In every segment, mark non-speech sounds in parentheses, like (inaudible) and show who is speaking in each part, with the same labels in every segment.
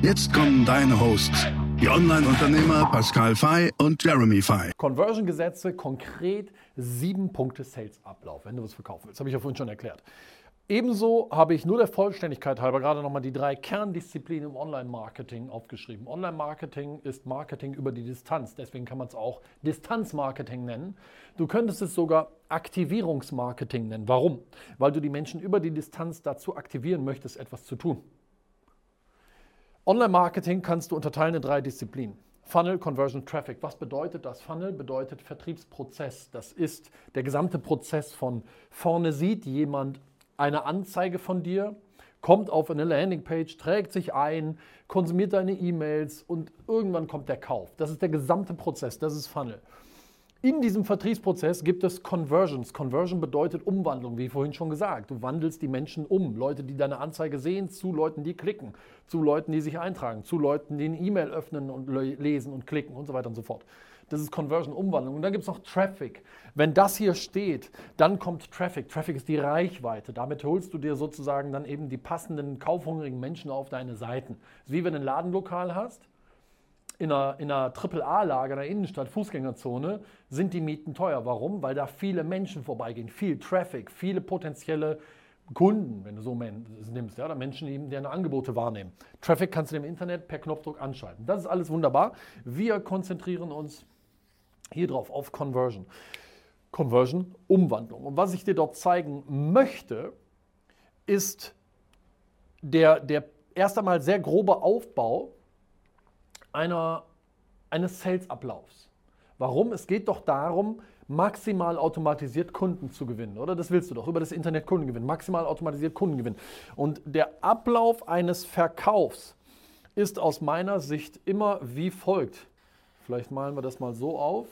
Speaker 1: Jetzt kommen deine Hosts, die Online-Unternehmer Pascal Fay und Jeremy Fay.
Speaker 2: Conversion-Gesetze, konkret sieben Punkte Sales-Ablauf, wenn du was verkaufen willst. Habe ich ja vorhin schon erklärt. Ebenso habe ich nur der Vollständigkeit halber gerade nochmal die drei Kerndisziplinen im Online-Marketing aufgeschrieben. Online-Marketing ist Marketing über die Distanz, deswegen kann man es auch Distanz-Marketing nennen. Du könntest es sogar Aktivierungsmarketing nennen. Warum? Weil du die Menschen über die Distanz dazu aktivieren möchtest, etwas zu tun. Online-Marketing kannst du unterteilen in drei Disziplinen. Funnel, Conversion, Traffic. Was bedeutet das? Funnel bedeutet Vertriebsprozess. Das ist der gesamte Prozess von vorne sieht jemand eine Anzeige von dir, kommt auf eine Landingpage, trägt sich ein, konsumiert deine E-Mails und irgendwann kommt der Kauf. Das ist der gesamte Prozess, das ist Funnel. In diesem Vertriebsprozess gibt es Conversions. Conversion bedeutet Umwandlung, wie vorhin schon gesagt. Du wandelst die Menschen um. Leute, die deine Anzeige sehen, zu Leuten, die klicken, zu Leuten, die sich eintragen, zu Leuten, die eine E-Mail öffnen und lesen und klicken und so weiter und so fort. Das ist Conversion, Umwandlung. Und dann gibt es noch Traffic. Wenn das hier steht, dann kommt Traffic. Traffic ist die Reichweite. Damit holst du dir sozusagen dann eben die passenden, kaufhungrigen Menschen auf deine Seiten. Das ist wie wenn du ein Ladenlokal hast in einer, in einer AAA-Lage, in der Innenstadt, Fußgängerzone, sind die Mieten teuer. Warum? Weil da viele Menschen vorbeigehen, viel Traffic, viele potenzielle Kunden, wenn du so nimmst, ja, oder Menschen, die deine Angebote wahrnehmen. Traffic kannst du im Internet per Knopfdruck anschalten. Das ist alles wunderbar. Wir konzentrieren uns hier drauf auf Conversion. Conversion, Umwandlung. Und was ich dir dort zeigen möchte, ist der, der erst einmal sehr grobe Aufbau einer, eines Sales-Ablaufs. Warum? Es geht doch darum, maximal automatisiert Kunden zu gewinnen, oder? Das willst du doch, über das Internet Kunden gewinnen, maximal automatisiert Kunden gewinnen. Und der Ablauf eines Verkaufs ist aus meiner Sicht immer wie folgt. Vielleicht malen wir das mal so auf,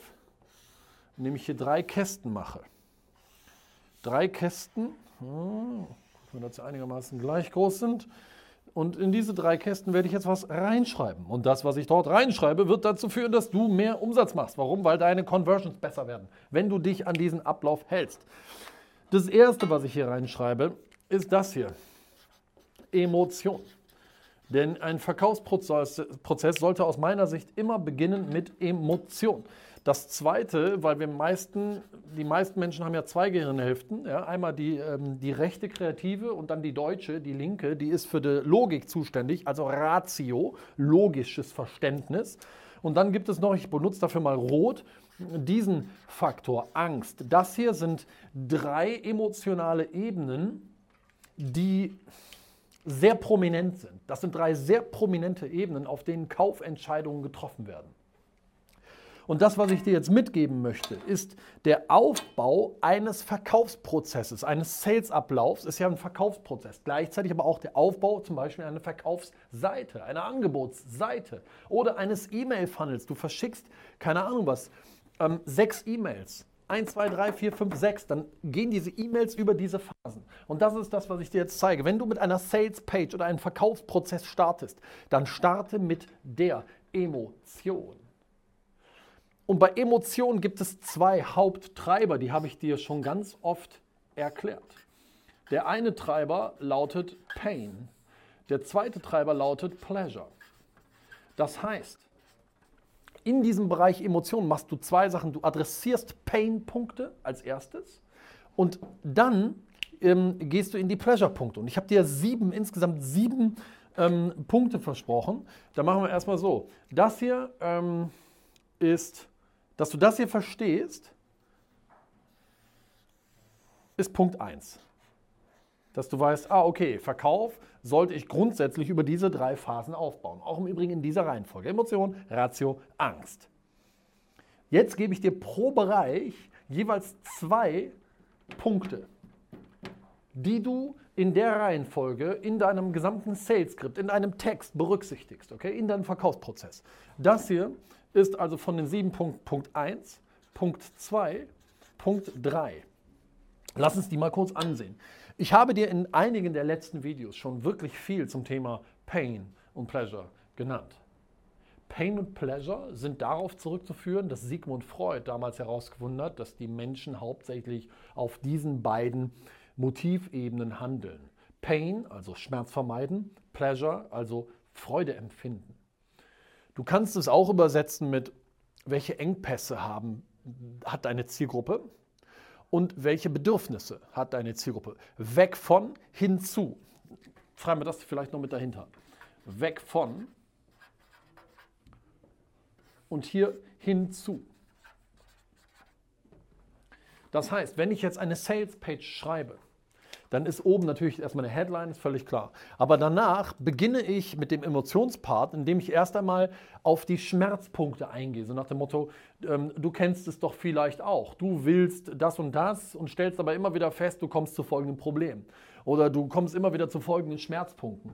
Speaker 2: indem ich hier drei Kästen mache. Drei Kästen, hm, wenn das einigermaßen gleich groß sind. Und in diese drei Kästen werde ich jetzt was reinschreiben. Und das, was ich dort reinschreibe, wird dazu führen, dass du mehr Umsatz machst. Warum? Weil deine Conversions besser werden, wenn du dich an diesen Ablauf hältst. Das erste, was ich hier reinschreibe, ist das hier. Emotion. Denn ein Verkaufsprozess sollte aus meiner Sicht immer beginnen mit Emotion. Das zweite, weil wir meisten, die meisten Menschen haben ja zwei Gehirnhälften. Ja, einmal die, ähm, die rechte Kreative und dann die deutsche, die linke, die ist für die Logik zuständig, also Ratio, logisches Verständnis. Und dann gibt es noch, ich benutze dafür mal Rot, diesen Faktor Angst. Das hier sind drei emotionale Ebenen, die sehr prominent sind. Das sind drei sehr prominente Ebenen, auf denen Kaufentscheidungen getroffen werden. Und das, was ich dir jetzt mitgeben möchte, ist der Aufbau eines Verkaufsprozesses, eines Sales-Ablaufs ist ja ein Verkaufsprozess. Gleichzeitig aber auch der Aufbau zum Beispiel einer Verkaufsseite, einer Angebotsseite oder eines E-Mail-Funnels. Du verschickst, keine Ahnung was, ähm, sechs E-Mails. 1, 2, 3, 4, 5, 6, dann gehen diese E-Mails über diese Phasen. Und das ist das, was ich dir jetzt zeige. Wenn du mit einer Sales-Page oder einem Verkaufsprozess startest, dann starte mit der Emotion. Und bei Emotionen gibt es zwei Haupttreiber, die habe ich dir schon ganz oft erklärt. Der eine Treiber lautet Pain, der zweite Treiber lautet Pleasure. Das heißt, in diesem Bereich Emotionen machst du zwei Sachen. Du adressierst Pain-Punkte als erstes und dann ähm, gehst du in die Pleasure-Punkte. Und ich habe dir sieben, insgesamt sieben ähm, Punkte versprochen. Da machen wir erstmal so. Das hier ähm, ist dass du das hier verstehst, ist Punkt 1. Dass du weißt, ah, okay, Verkauf sollte ich grundsätzlich über diese drei Phasen aufbauen. Auch im Übrigen in dieser Reihenfolge. Emotion, Ratio, Angst. Jetzt gebe ich dir pro Bereich jeweils zwei Punkte. die du in der Reihenfolge in deinem gesamten Sales-Skript, in deinem Text berücksichtigst, okay, in deinem Verkaufsprozess. Das hier ist also von den sieben Punkten Punkt 1, Punkt 2, Punkt 3. Lass uns die mal kurz ansehen. Ich habe dir in einigen der letzten Videos schon wirklich viel zum Thema Pain und Pleasure genannt. Pain und Pleasure sind darauf zurückzuführen, dass Sigmund Freud damals herausgefunden hat, dass die Menschen hauptsächlich auf diesen beiden Motivebenen handeln. Pain, also Schmerz vermeiden, Pleasure, also Freude empfinden. Du kannst es auch übersetzen mit, welche Engpässe haben, hat deine Zielgruppe und welche Bedürfnisse hat deine Zielgruppe. Weg von, hinzu. Schreiben wir das vielleicht noch mit dahinter. Weg von und hier hinzu. Das heißt, wenn ich jetzt eine Sales Page schreibe, dann ist oben natürlich erstmal eine Headline, ist völlig klar. Aber danach beginne ich mit dem Emotionspart, indem ich erst einmal auf die Schmerzpunkte eingehe. So nach dem Motto, ähm, du kennst es doch vielleicht auch. Du willst das und das und stellst aber immer wieder fest, du kommst zu folgendem Problem. Oder du kommst immer wieder zu folgenden Schmerzpunkten.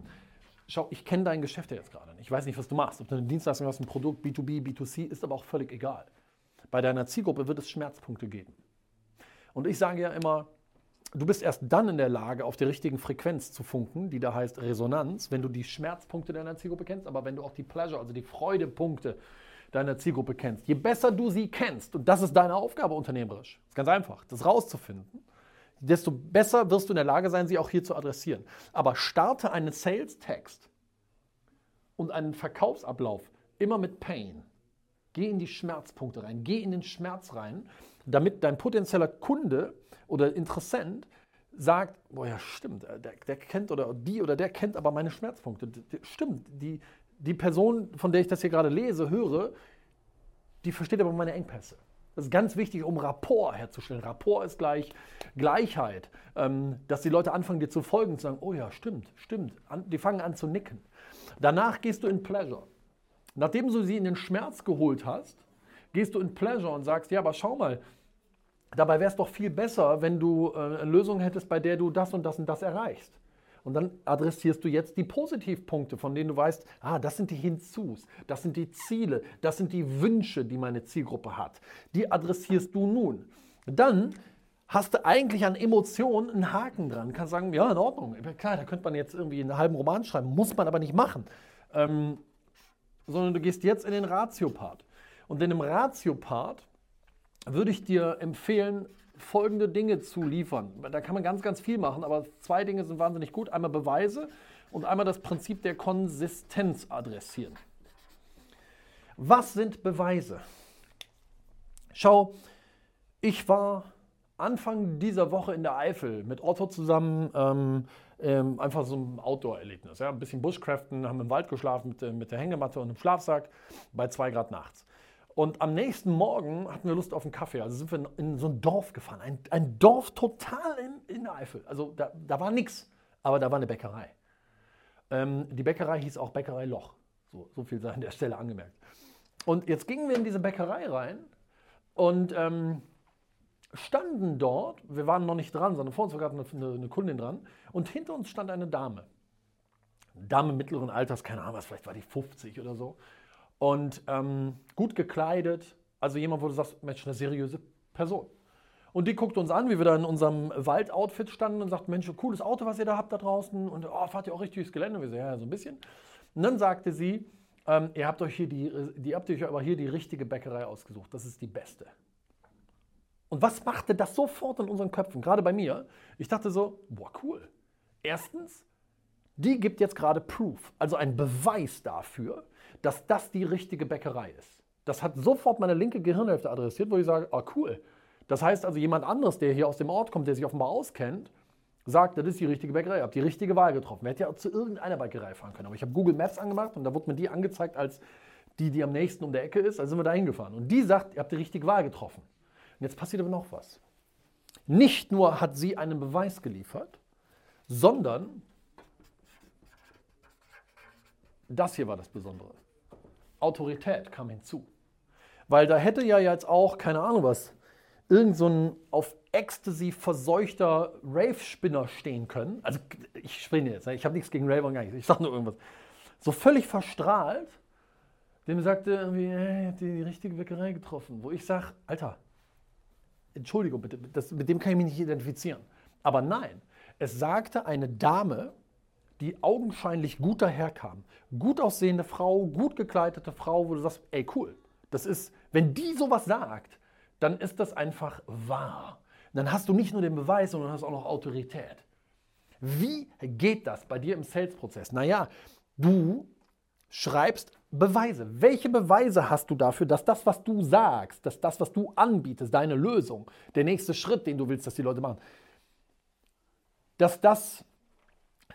Speaker 2: Schau, ich kenne dein Geschäft ja jetzt gerade nicht. Ich weiß nicht, was du machst. Ob du eine Dienstleistung hast, ein Produkt, B2B, B2C, ist aber auch völlig egal. Bei deiner Zielgruppe wird es Schmerzpunkte geben. Und ich sage ja immer, du bist erst dann in der Lage, auf der richtigen Frequenz zu funken, die da heißt Resonanz, wenn du die Schmerzpunkte deiner Zielgruppe kennst, aber wenn du auch die Pleasure, also die Freudepunkte deiner Zielgruppe kennst. Je besser du sie kennst, und das ist deine Aufgabe unternehmerisch, ist ganz einfach, das rauszufinden, desto besser wirst du in der Lage sein, sie auch hier zu adressieren. Aber starte einen Sales-Text und einen Verkaufsablauf immer mit Pain. Geh in die Schmerzpunkte rein, geh in den Schmerz rein, damit dein potenzieller Kunde oder Interessent sagt, boah ja stimmt, äh, der, der, kennt oder die oder der kennt aber meine Schmerzpunkte. Stimmt, die, die Person, von der ich das hier gerade lese, höre, die versteht aber meine Engpässe. Das ist ganz wichtig, um Rapport herzustellen. Rapport ist gleich Gleichheit. Ähm, dass die Leute anfangen, dir zu folgen zu sagen, oh ja, stimmt, stimmt. die fangen an zu nicken. Danach gehst du in Pleasure. Nachdem du sie in den Schmerz geholt hast, gehst du in Pleasure und sagst, ja, aber schau mal, dabei wäre es doch viel besser, wenn du äh, eine Lösung hättest, bei der du das und das und das erreichst. Und dann adressierst du jetzt die Positivpunkte, von denen du weißt, ah, das sind die Hinzus, das sind die Ziele, das sind die Wünsche, die meine Zielgruppe hat. Die adressierst du nun. Dann hast du eigentlich an Emotionen einen Haken dran. Kannst sagen, ja, in Ordnung. Klar, da könnte man jetzt irgendwie einen halben Roman schreiben, muss man aber nicht machen. Ähm, sondern du gehst jetzt in den Ratio-Part. Und in dem Ratio-Part würde ich dir empfehlen, folgende Dinge zu liefern. Da kann man ganz, ganz viel machen, aber zwei Dinge sind wahnsinnig gut. Einmal Beweise und einmal das Prinzip der Konsistenz adressieren. Was sind Beweise? Schau, ich war Anfang dieser Woche in der Eifel mit Otto zusammen, ähm, ähm, einfach so ein Outdoor-Erlebnis. Ja? Ein bisschen Bushcraften, haben im Wald geschlafen mit, äh, mit der Hängematte und einem Schlafsack bei zwei Grad nachts. Und am nächsten Morgen hatten wir Lust auf einen Kaffee. Also sind wir in so ein Dorf gefahren. Ein, ein Dorf total in, in der Eifel. Also da, da war nichts, aber da war eine Bäckerei. Ähm, die Bäckerei hieß auch Bäckerei Loch. So, so viel sei an der Stelle angemerkt. Und jetzt gingen wir in diese Bäckerei rein und ähm, standen dort. Wir waren noch nicht dran, sondern vor uns war gerade eine, eine Kundin dran. Und hinter uns stand eine Dame. Dame mittleren Alters, keine Ahnung was, vielleicht war die 50 oder so und ähm, gut gekleidet. Also jemand, wo du sagst, Mensch, eine seriöse Person. Und die guckt uns an, wie wir da in unserem Waldoutfit standen und sagt, Mensch, cooles Auto, was ihr da habt da draußen. Und oh, fahrt ihr auch richtig durchs Gelände? Wir sagen, ja, so ein bisschen. Und dann sagte sie, ähm, ihr habt euch hier die, die habt euch aber hier die richtige Bäckerei ausgesucht. Das ist die beste. Und was machte das sofort in unseren Köpfen? Gerade bei mir. Ich dachte so, boah, cool. Erstens, die gibt jetzt gerade Proof, also ein Beweis dafür, dass das die richtige Bäckerei ist. Das hat sofort meine linke Gehirnhälfte adressiert, wo ich sage, oh cool. Das heißt also, jemand anderes, der hier aus dem Ort kommt, der sich offenbar auskennt, sagt, das ist die richtige Bäckerei, ihr habt die richtige Wahl getroffen. Wir hätten ja zu irgendeiner Bäckerei fahren können. Aber ich habe Google Maps angemacht und da wurde mir die angezeigt als die, die am nächsten um der Ecke ist. Also sind wir da hingefahren. Und die sagt, ihr habt die richtige Wahl getroffen. Und jetzt passiert aber noch was. Nicht nur hat sie einen Beweis geliefert, sondern das hier war das Besondere. Autorität kam hinzu. Weil da hätte ja jetzt auch, keine Ahnung was, irgend so ein auf Ecstasy verseuchter Rave-Spinner stehen können. Also ich spinne jetzt, ne? ich habe nichts gegen Rave und gar nichts, ich sage nur irgendwas. So völlig verstrahlt, dem sagte irgendwie, hey, die, die richtige Weckerei getroffen. Wo ich sage, Alter, Entschuldigung bitte, das, mit dem kann ich mich nicht identifizieren. Aber nein, es sagte eine Dame, die augenscheinlich gut daherkam. Gut aussehende Frau, gut gekleidete Frau, wo du sagst, ey cool, das ist, wenn die sowas sagt, dann ist das einfach wahr. Dann hast du nicht nur den Beweis, sondern hast auch noch Autorität. Wie geht das bei dir im Sales-Prozess? Naja, du schreibst Beweise. Welche Beweise hast du dafür, dass das, was du sagst, dass das, was du anbietest, deine Lösung, der nächste Schritt, den du willst, dass die Leute machen, dass das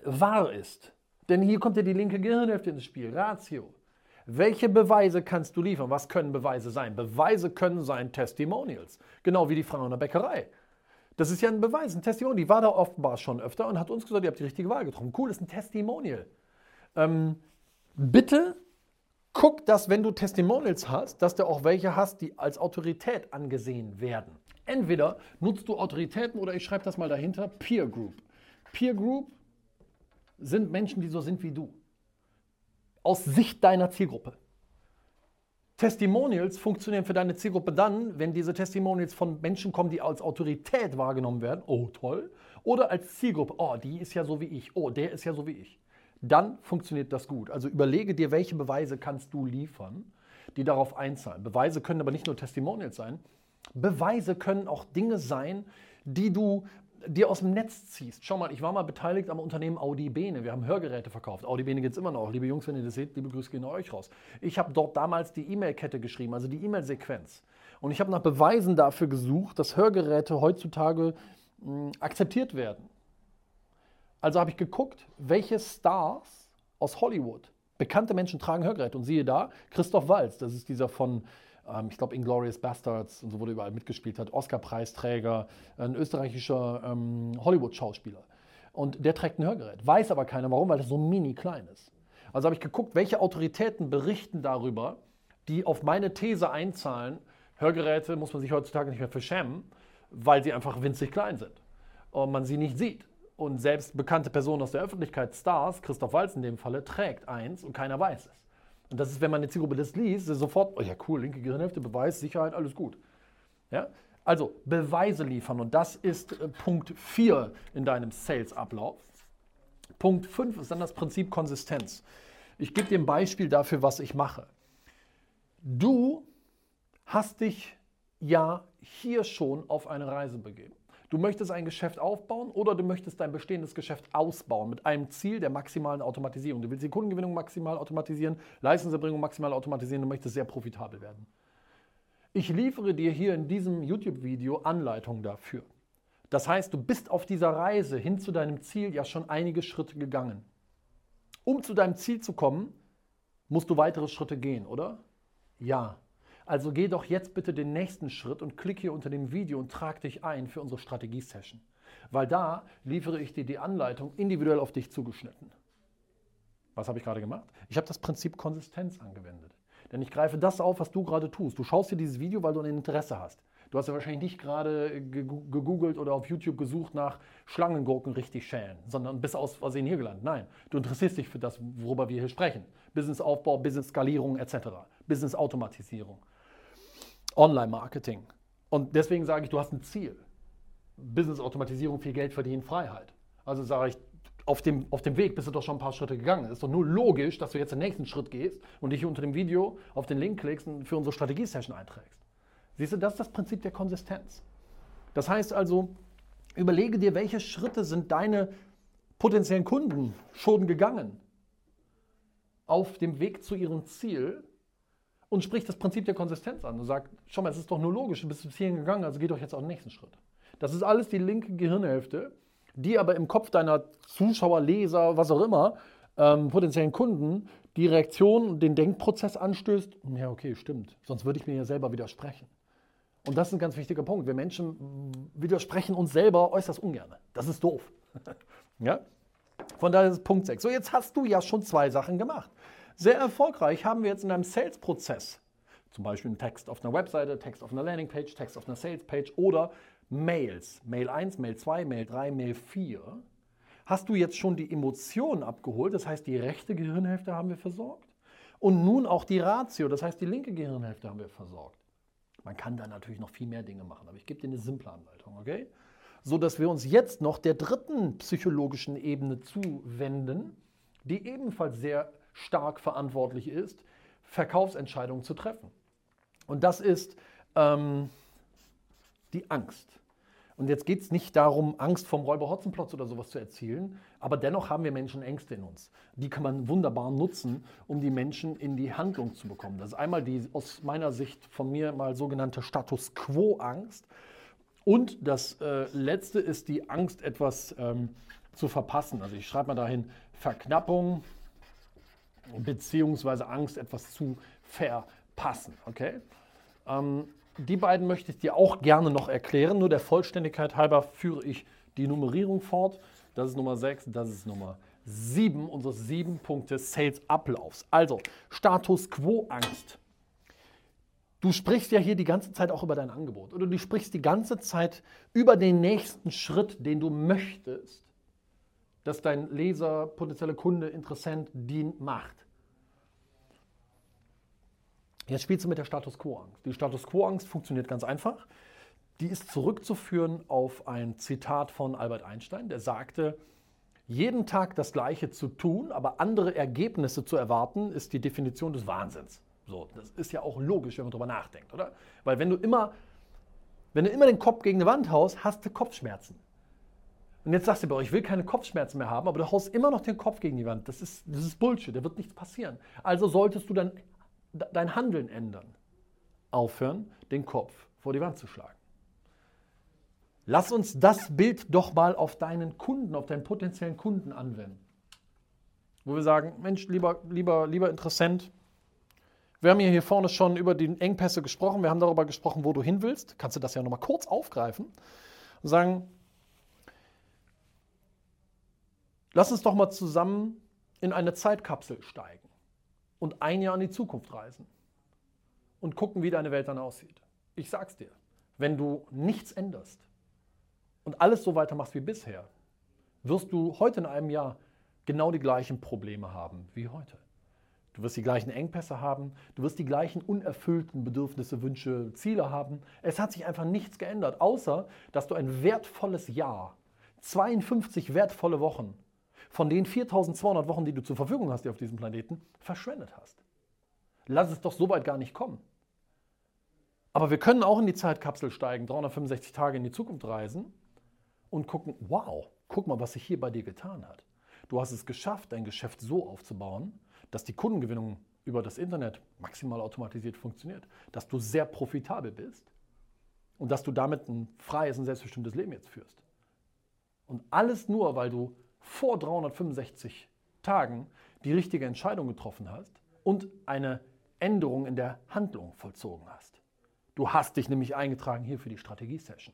Speaker 2: wahr ist? Denn hier kommt ja die linke Gehirnhälfte ins Spiel, Ratio. Welche Beweise kannst du liefern? Was können Beweise sein? Beweise können sein Testimonials, genau wie die Frau in der Bäckerei. Das ist ja ein Beweis, ein Testimonial. Die war da offenbar schon öfter und hat uns gesagt, ihr habt die richtige Wahl getroffen. Cool, das ist ein Testimonial. Ähm, bitte guck, dass wenn du Testimonials hast, dass du auch welche hast, die als Autorität angesehen werden. Entweder nutzt du Autoritäten oder ich schreibe das mal dahinter, Peer Group. Peer Group sind Menschen, die so sind wie du aus Sicht deiner Zielgruppe. Testimonials funktionieren für deine Zielgruppe dann, wenn diese Testimonials von Menschen kommen, die als Autorität wahrgenommen werden. Oh, toll. Oder als Zielgruppe. Oh, die ist ja so wie ich. Oh, der ist ja so wie ich. Dann funktioniert das gut. Also überlege dir, welche Beweise kannst du liefern, die darauf einzahlen. Beweise können aber nicht nur Testimonials sein. Beweise können auch Dinge sein, die du dir aus dem Netz ziehst. Schau mal, ich war mal beteiligt am Unternehmen Audi Bene. Wir haben Hörgeräte verkauft. Audi Bene gibt es immer noch. Liebe Jungs, wenn ihr das seht, liebe Grüße gehen euch raus. Ich habe dort damals die E-Mail-Kette geschrieben, also die E-Mail-Sequenz. Und ich habe nach Beweisen dafür gesucht, dass Hörgeräte heutzutage mh, akzeptiert werden. Also habe ich geguckt, welche Stars aus Hollywood, bekannte Menschen tragen Hörgeräte. Und siehe da, Christoph Walz, das ist dieser von ähm, ich glaube Inglorious Bastards und so wurde überall mitgespielt hat, Oscar-Preisträger, ein österreichischer ähm, Hollywood-Schauspieler. Und der trägt ein Hörgerät, weiß aber keiner warum, weil das so mini klein ist. Also habe ich geguckt, welche Autoritäten berichten darüber, die auf meine These einzahlen, Hörgeräte muss man sich heutzutage nicht mehr verschämen, weil sie einfach winzig klein sind und man sie nicht sieht. Und selbst bekannte Personen aus der Öffentlichkeit, Stars, Christoph Walz in dem Falle, trägt eins und keiner weiß es. Und das ist, wenn man eine Zielgruppe das liest, sofort, oh ja cool, linke Gehirnhälfte, Beweis, Sicherheit, alles gut. Ja? Also Beweise liefern und das ist äh, Punkt 4 in deinem Sales-Ablauf. Punkt 5 ist dann das Prinzip Konsistenz. Ich gebe dir ein Beispiel dafür, was ich mache. Du hast dich ja hier schon auf eine Reise begeben. Du möchtest ein Geschäft aufbauen oder du möchtest dein bestehendes Geschäft ausbauen mit einem Ziel der maximalen Automatisierung. Du willst die Kundengewinnung maximal automatisieren, Leistungserbringung maximal automatisieren, du möchtest sehr profitabel werden. Ich liefere dir hier in diesem YouTube-Video Anleitungen dafür. Das heißt, du bist auf dieser Reise hin zu deinem Ziel ja schon einige Schritte gegangen. Um zu deinem Ziel zu kommen, musst du weitere Schritte gehen, oder? Ja. Also geh doch jetzt bitte den nächsten Schritt und klick hier unter dem Video und trag dich ein für unsere Strategie-Session. Weil da liefere ich dir die Anleitung individuell auf dich zugeschnitten. Was habe ich gerade gemacht? Ich habe das Prinzip Konsistenz angewendet. Denn ich greife das auf, was du gerade tust. Du schaust dir dieses Video, weil du ein Interesse hast. Du hast ja wahrscheinlich nicht gerade gegoogelt oder auf YouTube gesucht nach Schlangengurken richtig schälen, sondern bist aus Versehen hier gelandet. Nein, du interessierst dich für das, worüber wir hier sprechen. Businessaufbau, Business-Skalierung etc. Business-Automatisierung. Online-Marketing. Und deswegen sage ich, du hast ein Ziel. Business-Automatisierung, viel Geld verdienen, Freiheit. Also sage ich, auf dem, auf dem Weg bist du doch schon ein paar Schritte gegangen. Es ist doch nur logisch, dass du jetzt den nächsten Schritt gehst und dich unter dem Video auf den Link klickst und für unsere Strategie-Session einträgst. Siehst du, das ist das Prinzip der Konsistenz. Das heißt also, überlege dir, welche Schritte sind deine potenziellen Kunden schon gegangen auf dem Weg zu ihrem Ziel und spricht das Prinzip der Konsistenz an und sagt, schau mal, es ist doch nur logisch, du bist bis hierhin gegangen, also geh doch jetzt auf den nächsten Schritt. Das ist alles die linke Gehirnhälfte, die aber im Kopf deiner Zuschauer, Leser, was auch immer, ähm, potenziellen Kunden, die Reaktion, den Denkprozess anstößt. Ja, okay, stimmt. Sonst würde ich mir ja selber widersprechen. Und das ist ein ganz wichtiger Punkt. Wir Menschen widersprechen uns selber äußerst ungern. Das ist doof. (laughs) ja? Von daher ist Punkt 6. So, jetzt hast du ja schon zwei Sachen gemacht. Sehr erfolgreich haben wir jetzt in einem Sales-Prozess Zum Beispiel ein Text auf einer Webseite, Text auf einer Landingpage, Text auf einer Salespage oder Mails. Mail 1, Mail 2, Mail 3, Mail 4. Hast du jetzt schon die Emotionen abgeholt? Das heißt, die rechte Gehirnhälfte haben wir versorgt. Und nun auch die Ratio, das heißt, die linke Gehirnhälfte haben wir versorgt. Man kann da natürlich noch viel mehr Dinge machen, aber ich gebe dir eine simple Anleitung, okay? So dass wir uns jetzt noch der dritten psychologischen Ebene zuwenden, die ebenfalls sehr stark verantwortlich ist, Verkaufsentscheidungen zu treffen. Und das ist ähm, die Angst. Und jetzt geht es nicht darum, Angst vom Räuber Hotzenplotz oder sowas zu erzielen, aber dennoch haben wir Menschen Ängste in uns. Die kann man wunderbar nutzen, um die Menschen in die Handlung zu bekommen. Das ist einmal die aus meiner Sicht von mir mal sogenannte Status Quo-Angst. Und das äh, letzte ist die Angst, etwas ähm, zu verpassen. Also ich schreibe mal dahin Verknappung beziehungsweise Angst, etwas zu verpassen. Okay? Ähm, die beiden möchte ich dir auch gerne noch erklären. Nur der Vollständigkeit halber führe ich die Nummerierung fort. Das ist Nummer 6, das ist Nummer 7 unseres 7 Punkte Sales Ablaufs. Also Status Quo Angst. Du sprichst ja hier die ganze Zeit auch über dein Angebot oder du sprichst die ganze Zeit über den nächsten Schritt, den du möchtest, dass dein Leser, potenzieller Kunde, Interessent, dient, macht. Jetzt spielst du mit der Status Quo-Angst. Die Status Quo-Angst funktioniert ganz einfach. Die ist zurückzuführen auf ein Zitat von Albert Einstein, der sagte, jeden Tag das Gleiche zu tun, aber andere Ergebnisse zu erwarten, ist die Definition des Wahnsinns. So, das ist ja auch logisch, wenn man darüber nachdenkt, oder? Weil wenn du immer, wenn du immer den Kopf gegen eine Wand haust, hast du Kopfschmerzen. Und jetzt sagst du, aber ich will keine Kopfschmerzen mehr haben, aber du haust immer noch den Kopf gegen die Wand. Das ist, das ist Bullshit, da wird nichts passieren. Also solltest du dann dein Handeln ändern. Aufhören, den Kopf vor die Wand zu schlagen. Lass uns das Bild doch mal auf deinen Kunden, auf deinen potenziellen Kunden anwenden. Wo wir sagen, Mensch, lieber, lieber, lieber Interessent, wir haben hier vorne schon über die Engpässe gesprochen, wir haben darüber gesprochen, wo du hin willst. Kannst du das ja nochmal kurz aufgreifen und sagen, lass uns doch mal zusammen in eine Zeitkapsel steigen und ein Jahr in die Zukunft reisen und gucken, wie deine Welt dann aussieht. Ich sag's dir, wenn du nichts änderst und alles so weitermachst wie bisher, wirst du heute in einem Jahr genau die gleichen Probleme haben wie heute. Du wirst die gleichen Engpässe haben, du wirst die gleichen unerfüllten Bedürfnisse, Wünsche, Ziele haben. Es hat sich einfach nichts geändert, außer dass du ein wertvolles Jahr, 52 wertvolle Wochen von den 4200 Wochen, die du zur Verfügung hast, die auf diesem Planeten, verschwendet hast. Lass es doch so weit gar nicht kommen. Aber wir können auch in die Zeitkapsel steigen, 365 Tage in die Zukunft reisen und gucken, wow, guck mal, was sich hier bei dir getan hat. Du hast es geschafft, dein Geschäft so aufzubauen, dass die Kundengewinnung über das Internet maximal automatisiert funktioniert, dass du sehr profitabel bist und dass du damit ein freies und selbstbestimmtes Leben jetzt führst. Und alles nur, weil du vor 365 Tagen die richtige Entscheidung getroffen hast und eine Änderung in der Handlung vollzogen hast. Du hast dich nämlich eingetragen hier für die Strategie-Session.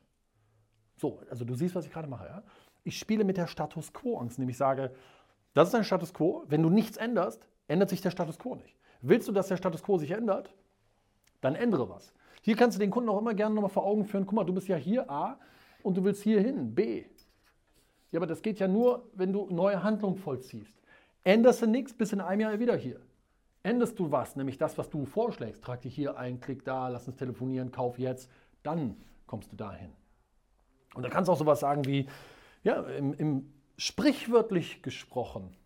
Speaker 2: So, also du siehst, was ich gerade mache. Ja? Ich spiele mit der Status Quo-Angst, nämlich sage, das ist ein Status Quo. Wenn du nichts änderst, ändert sich der Status Quo nicht. Willst du, dass der Status Quo sich ändert? Dann ändere was. Hier kannst du den Kunden auch immer gerne nochmal vor Augen führen, guck mal, du bist ja hier A und du willst hier hin B. Ja, aber das geht ja nur, wenn du neue Handlungen vollziehst. Änderst du nichts, bis in einem Jahr wieder hier. Änderst du was, nämlich das, was du vorschlägst, trag dich hier ein, klick da, lass uns telefonieren, kauf jetzt, dann kommst du dahin. Und da kannst du auch sowas sagen wie, ja, im, im sprichwörtlich gesprochen,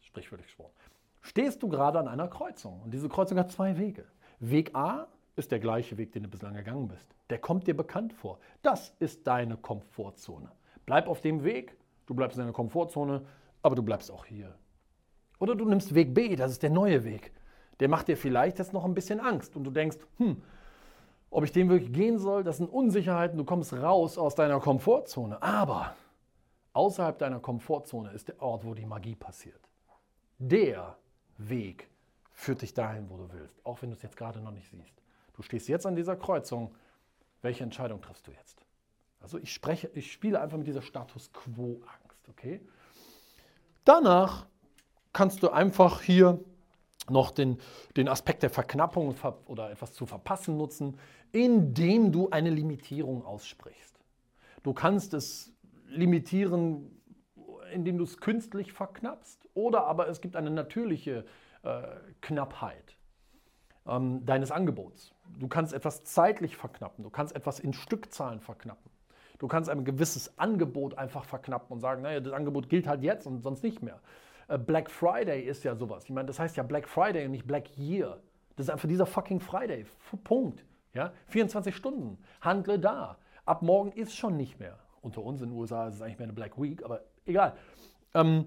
Speaker 2: sprichwörtlich gesprochen, stehst du gerade an einer Kreuzung. Und diese Kreuzung hat zwei Wege. Weg A ist der gleiche Weg, den du bislang gegangen bist. Der kommt dir bekannt vor. Das ist deine Komfortzone. Bleib auf dem Weg Du bleibst in deiner Komfortzone, aber du bleibst auch hier. Oder du nimmst Weg B, das ist der neue Weg. Der macht dir vielleicht jetzt noch ein bisschen Angst und du denkst, hm, ob ich den wirklich gehen soll, das sind Unsicherheiten, du kommst raus aus deiner Komfortzone. Aber außerhalb deiner Komfortzone ist der Ort, wo die Magie passiert. Der Weg führt dich dahin, wo du willst, auch wenn du es jetzt gerade noch nicht siehst. Du stehst jetzt an dieser Kreuzung. Welche Entscheidung triffst du jetzt? Also ich spreche, ich spiele einfach mit dieser Status Quo-Angst, okay? Danach kannst du einfach hier noch den, den Aspekt der Verknappung oder etwas zu verpassen nutzen, indem du eine Limitierung aussprichst. Du kannst es limitieren, indem du es künstlich verknappst, oder aber es gibt eine natürliche äh, Knappheit ähm, deines Angebots. Du kannst etwas zeitlich verknappen, du kannst etwas in Stückzahlen verknappen. Du kannst ein gewisses Angebot einfach verknappen und sagen, naja, das Angebot gilt halt jetzt und sonst nicht mehr. Äh, Black Friday ist ja sowas. Ich meine, das heißt ja Black Friday und nicht Black Year. Das ist einfach dieser fucking Friday. Punkt. Ja? 24 Stunden. Handle da. Ab morgen ist schon nicht mehr. Unter uns in den USA ist es eigentlich mehr eine Black Week, aber egal. Ähm,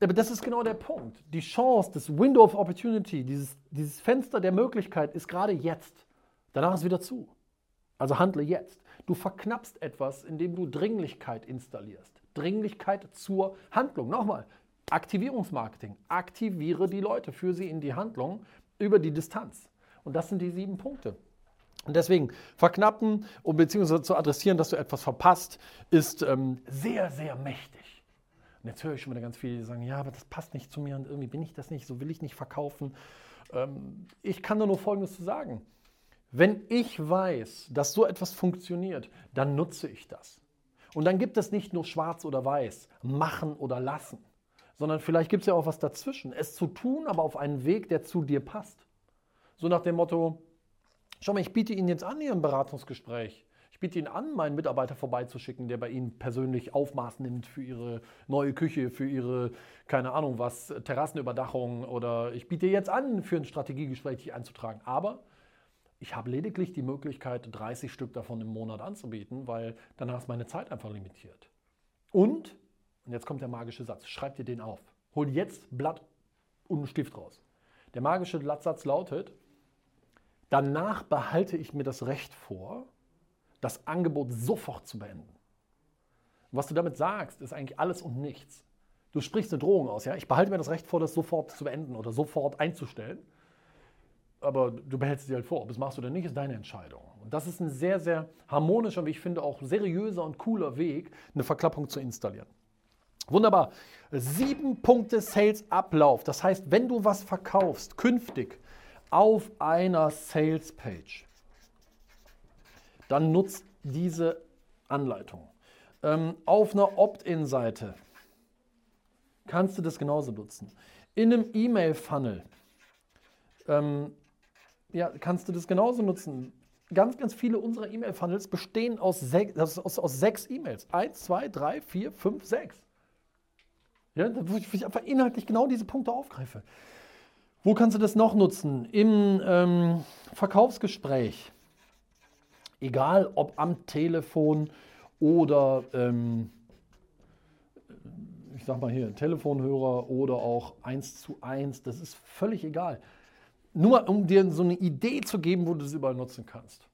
Speaker 2: aber das ist genau der Punkt. Die Chance, das Window of Opportunity, dieses, dieses Fenster der Möglichkeit ist gerade jetzt. Danach ist wieder zu. Also handle jetzt. Du verknappst etwas, indem du Dringlichkeit installierst. Dringlichkeit zur Handlung. Nochmal, Aktivierungsmarketing. Aktiviere die Leute, führe sie in die Handlung über die Distanz. Und das sind die sieben Punkte. Und deswegen verknappen und beziehungsweise zu adressieren, dass du etwas verpasst, ist ähm, sehr, sehr mächtig. Und jetzt höre ich schon wieder ganz viele, die sagen, ja, aber das passt nicht zu mir und irgendwie bin ich das nicht, so will ich nicht verkaufen. Ähm, ich kann nur Folgendes zu sagen. Wenn ich weiß, dass so etwas funktioniert, dann nutze ich das. Und dann gibt es nicht nur schwarz oder weiß, machen oder lassen, sondern vielleicht gibt es ja auch was dazwischen. Es zu tun, aber auf einen Weg, der zu dir passt. So nach dem Motto, schau mal, ich biete Ihnen jetzt an ein Beratungsgespräch. Ich biete Ihnen an, meinen Mitarbeiter vorbeizuschicken, der bei Ihnen persönlich Aufmaß nimmt für Ihre neue Küche, für Ihre, keine Ahnung was, Terrassenüberdachung oder ich biete jetzt an, für ein Strategiegespräch dich einzutragen. Aber ich habe lediglich die Möglichkeit, 30 Stück davon im Monat anzubieten, weil danach ist meine Zeit einfach limitiert. Und, und jetzt kommt der magische Satz, schreib dir den auf. Hol jetzt Blatt und einen Stift raus. Der magische Satz lautet, danach behalte ich mir das Recht vor, das Angebot sofort zu beenden. was du damit sagst, ist eigentlich alles und nichts. Du sprichst eine Drohung aus, ja? Ich behalte mir das Recht vor, das sofort zu beenden oder sofort einzustellen aber du behältst dir halt vor. Ob es machst oder nicht, ist deine Entscheidung. Und das ist ein sehr, sehr harmonischer, wie ich finde, auch seriöser und cooler Weg, eine Verklappung zu installieren. Wunderbar. Sieben Punkte Sales Ablauf. Das heißt, wenn du was verkaufst, künftig auf einer Sales Page, dann nutzt diese Anleitung. Ähm, auf einer Opt-in-Seite kannst du das genauso nutzen. In einem E-Mail-Funnel ähm, ja, kannst du das genauso nutzen. Ganz, ganz viele unserer E-Mail-Funnels bestehen aus, sechs, aus, aus sechs E-Mails. Eins, zwei, drei, vier, fünf, sechs. Ja, wo ich einfach inhaltlich genau diese Punkte aufgreife. Wo kannst du das noch nutzen? Im ähm, Verkaufsgespräch. Egal ob am Telefon oder, ähm, ich sag mal hier, Telefonhörer oder auch eins zu eins, das ist völlig egal nur um dir so eine Idee zu geben, wo du es überall nutzen kannst.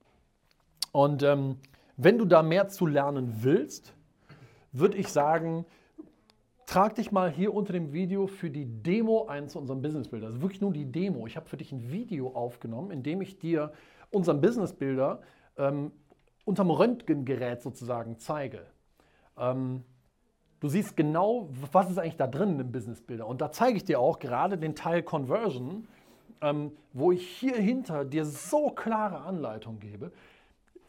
Speaker 2: Und ähm, wenn du da mehr zu lernen willst, würde ich sagen, trag dich mal hier unter dem Video für die Demo ein zu unserem Business Builder. Also wirklich nur die Demo. Ich habe für dich ein Video aufgenommen, in dem ich dir unseren Business Builder ähm, unterm Röntgengerät sozusagen zeige. Ähm, du siehst genau, was ist eigentlich da drin im Business Builder. Und da zeige ich dir auch gerade den Teil Conversion, ähm, wo ich hier hinter dir so klare Anleitungen gebe.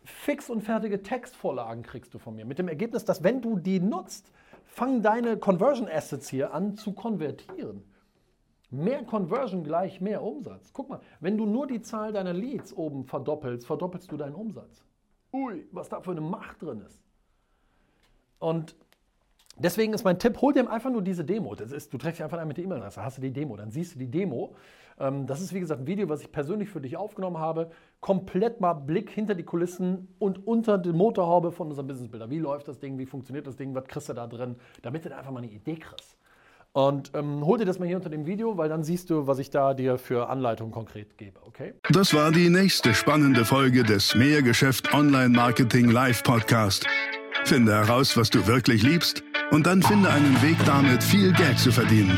Speaker 2: Fix und fertige Textvorlagen kriegst du von mir. Mit dem Ergebnis, dass wenn du die nutzt, fangen deine Conversion Assets hier an zu konvertieren. Mehr Conversion gleich mehr Umsatz. Guck mal, wenn du nur die Zahl deiner Leads oben verdoppelst, verdoppelst du deinen Umsatz. Ui, was da für eine Macht drin ist. Und deswegen ist mein Tipp, hol dir einfach nur diese Demo. Das ist, du trägst dich einfach ein mit der E-Mail-Adresse, hast du die Demo, dann siehst du die Demo das ist wie gesagt ein Video, was ich persönlich für dich aufgenommen habe. Komplett mal Blick hinter die Kulissen und unter die Motorhaube von unserem Businessbilder. Wie läuft das Ding, wie funktioniert das Ding, was kriegst du da drin, damit du einfach mal eine Idee kriegst. Und ähm, hol dir das mal hier unter dem Video, weil dann siehst du, was ich da dir für Anleitungen konkret gebe, okay?
Speaker 1: Das war die nächste spannende Folge des Mehrgeschäft Online Marketing Live Podcast. Finde heraus, was du wirklich liebst und dann finde einen Weg damit, viel Geld zu verdienen.